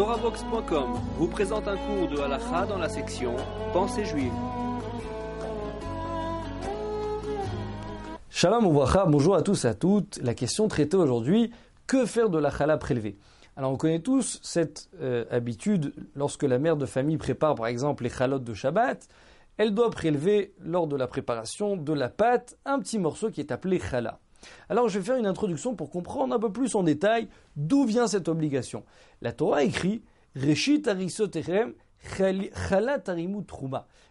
TorahBox.com vous présente un cours de halakha dans la section Pensée juive. Shalom Ouvracha, bonjour à tous et à toutes. La question traitée aujourd'hui, que faire de la chala prélevée? Alors on connaît tous cette euh, habitude, lorsque la mère de famille prépare par exemple les chalotes de Shabbat, elle doit prélever lors de la préparation de la pâte un petit morceau qui est appelé chala. Alors je vais faire une introduction pour comprendre un peu plus en détail d'où vient cette obligation. La Torah écrit Reshit.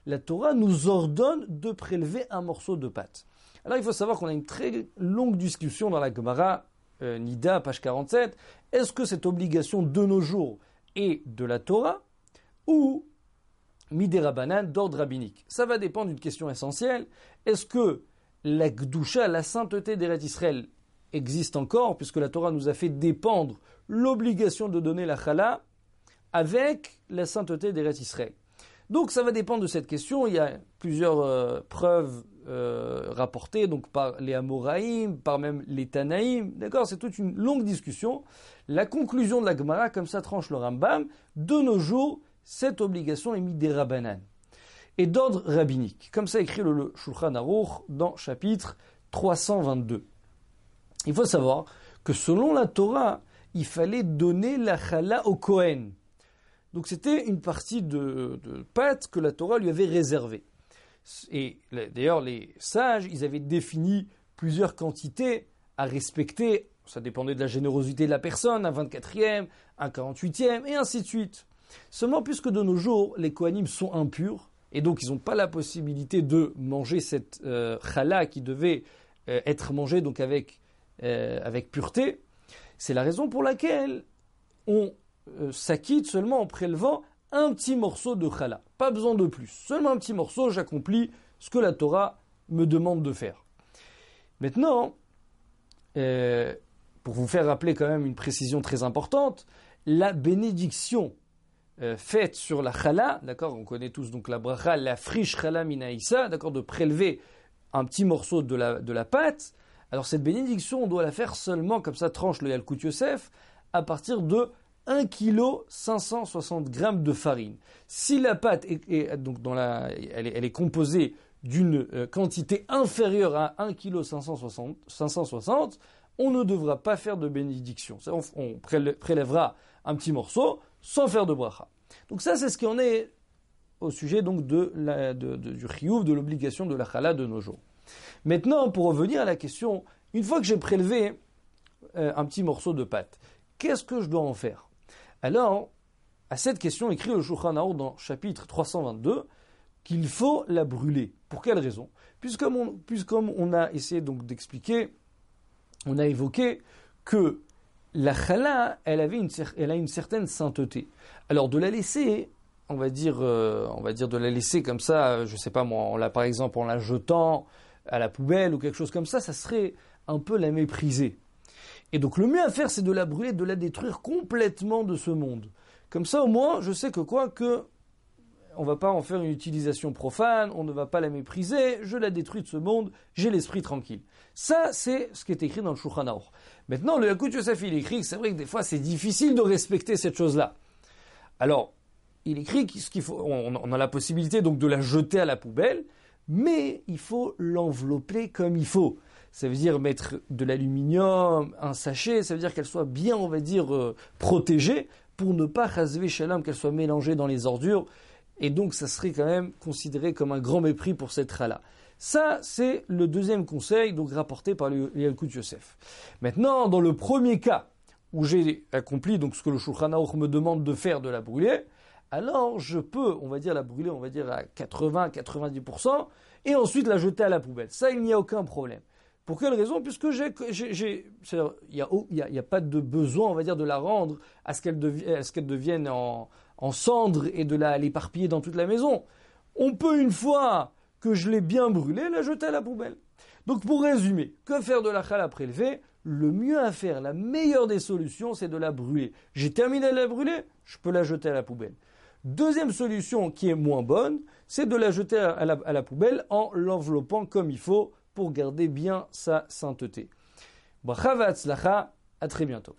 La Torah nous ordonne de prélever un morceau de pâte. Alors il faut savoir qu'on a une très longue discussion dans la Gemara euh, Nida, page 47. Est-ce que cette obligation de nos jours est de la Torah ou midérabanan d'ordre rabbinique? Ça va dépendre d'une question essentielle. Est-ce que la Gdusha, la sainteté d'Eret Israël, existe encore, puisque la Torah nous a fait dépendre l'obligation de donner la chala avec la sainteté d'Eret Israël. Donc ça va dépendre de cette question. Il y a plusieurs euh, preuves euh, rapportées donc par les Amoraïm, par même les Tanaïm. D'accord? C'est toute une longue discussion. La conclusion de la Gemara, comme ça tranche le Rambam, de nos jours, cette obligation est mise des Rabbanan et d'ordre rabbinique. Comme ça écrit le Shulchan Aruch dans chapitre 322. Il faut savoir que selon la Torah, il fallait donner la chala au Kohen. Donc c'était une partie de, de pâte que la Torah lui avait réservée. Et d'ailleurs, les sages, ils avaient défini plusieurs quantités à respecter. Ça dépendait de la générosité de la personne, un 24e, un 48e, et ainsi de suite. Seulement, puisque de nos jours, les Kohanim sont impurs, et donc ils n'ont pas la possibilité de manger cette euh, chala qui devait euh, être mangée donc avec, euh, avec pureté. C'est la raison pour laquelle on s'acquitte seulement en prélevant un petit morceau de chala. Pas besoin de plus. Seulement un petit morceau, j'accomplis ce que la Torah me demande de faire. Maintenant, pour vous faire rappeler quand même une précision très importante, la bénédiction euh, faite sur la chala, d'accord, on connaît tous donc la bracha, la friche chala minaïsa, d'accord, de prélever un petit morceau de la, de la pâte. Alors cette bénédiction, on doit la faire seulement, comme ça tranche le Yalkut Yosef, à partir de 1 kg 560 grammes de farine. Si la pâte est, donc dans la, elle est, elle est composée d'une euh, quantité inférieure à 1 kg 560, 560, on ne devra pas faire de bénédiction. On, on prélèvera un petit morceau, sans faire de bracha. Donc ça, c'est ce qui en est au sujet donc de du chiyuv, de l'obligation de la chala de nos jours. Maintenant, pour revenir à la question, une fois que j'ai prélevé euh, un petit morceau de pâte, qu'est-ce que je dois en faire? Alors, à cette question, écrit le Shulchan dans chapitre 322, qu'il faut la brûler. Pour quelle raison? Puisqu'on on, on a essayé donc d'expliquer, on a évoqué que la chala, elle, avait une, elle a une certaine sainteté. Alors de la laisser, on va dire, euh, on va dire de la laisser comme ça, je sais pas moi, la, par exemple en la jetant à la poubelle ou quelque chose comme ça, ça serait un peu la mépriser. Et donc le mieux à faire, c'est de la brûler, de la détruire complètement de ce monde. Comme ça, au moins, je sais que quoi que on va pas en faire une utilisation profane, on ne va pas la mépriser, je la détruis de ce monde, j'ai l'esprit tranquille. Ça, c'est ce qui est écrit dans le Shulchan Maintenant, le Yakut Yosef, il écrit que c'est vrai que des fois, c'est difficile de respecter cette chose-là. Alors, il écrit qu'il faut, on, a la possibilité donc de la jeter à la poubelle, mais il faut l'envelopper comme il faut. Ça veut dire mettre de l'aluminium, un sachet, ça veut dire qu'elle soit bien, on va dire, euh, protégée pour ne pas rasver shalom, qu'elle soit mélangée dans les ordures et donc ça serait quand même considéré comme un grand mépris pour cette rala. Ça, c'est le deuxième conseil, donc rapporté par le Yalkut Yosef. Maintenant, dans le premier cas, où j'ai accompli donc ce que le Shulchan me demande de faire, de la brûler, alors je peux, on va dire, la brûler, on va dire à 80-90%, et ensuite la jeter à la poubelle. Ça, il n'y a aucun problème. Pour quelle raison? Puisque j'ai, il n'y a, pas de besoin, on va dire, de la rendre à ce qu'elle devienne en, en cendres et de l'éparpiller dans toute la maison. On peut, une fois que je l'ai bien brûlée, la jeter à la poubelle. Donc, pour résumer, que faire de la chala prélevée Le mieux à faire, la meilleure des solutions, c'est de la brûler. J'ai terminé de la brûler, je peux la jeter à la poubelle. Deuxième solution qui est moins bonne, c'est de la jeter à la, poubelle en l'enveloppant comme il faut pour garder bien sa sainteté. Bracha à très bientôt.